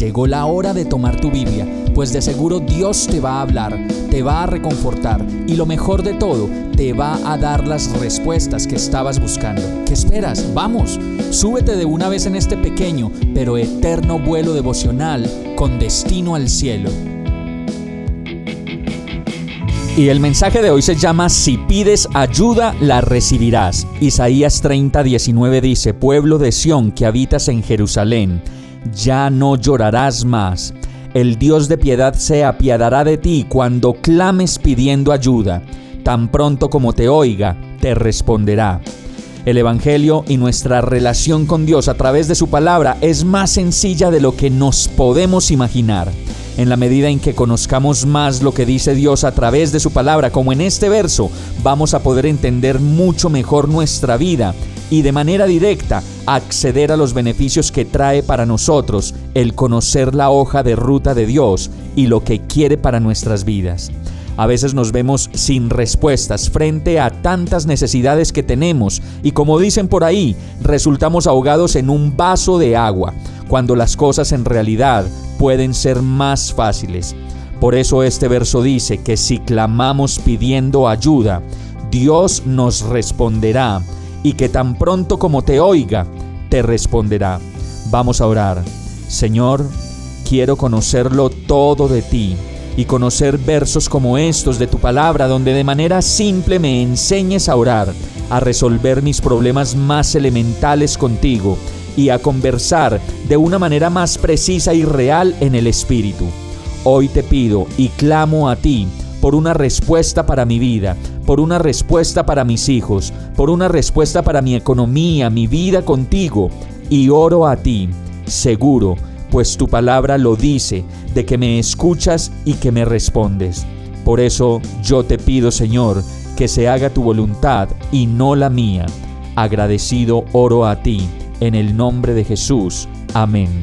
Llegó la hora de tomar tu Biblia, pues de seguro Dios te va a hablar, te va a reconfortar y lo mejor de todo, te va a dar las respuestas que estabas buscando. ¿Qué esperas? Vamos, súbete de una vez en este pequeño pero eterno vuelo devocional con destino al cielo. Y el mensaje de hoy se llama Si pides ayuda, la recibirás. Isaías 30, 19 dice, Pueblo de Sión que habitas en Jerusalén, ya no llorarás más. El Dios de piedad se apiadará de ti cuando clames pidiendo ayuda. Tan pronto como te oiga, te responderá. El Evangelio y nuestra relación con Dios a través de su palabra es más sencilla de lo que nos podemos imaginar. En la medida en que conozcamos más lo que dice Dios a través de su palabra, como en este verso, vamos a poder entender mucho mejor nuestra vida y de manera directa acceder a los beneficios que trae para nosotros el conocer la hoja de ruta de Dios y lo que quiere para nuestras vidas. A veces nos vemos sin respuestas frente a tantas necesidades que tenemos y como dicen por ahí, resultamos ahogados en un vaso de agua, cuando las cosas en realidad pueden ser más fáciles. Por eso este verso dice que si clamamos pidiendo ayuda, Dios nos responderá y que tan pronto como te oiga, te responderá. Vamos a orar. Señor, quiero conocerlo todo de ti y conocer versos como estos de tu palabra donde de manera simple me enseñes a orar, a resolver mis problemas más elementales contigo y a conversar de una manera más precisa y real en el Espíritu. Hoy te pido y clamo a ti por una respuesta para mi vida, por una respuesta para mis hijos, por una respuesta para mi economía, mi vida contigo, y oro a ti, seguro, pues tu palabra lo dice, de que me escuchas y que me respondes. Por eso yo te pido, Señor, que se haga tu voluntad y no la mía. Agradecido oro a ti, en el nombre de Jesús. Amén.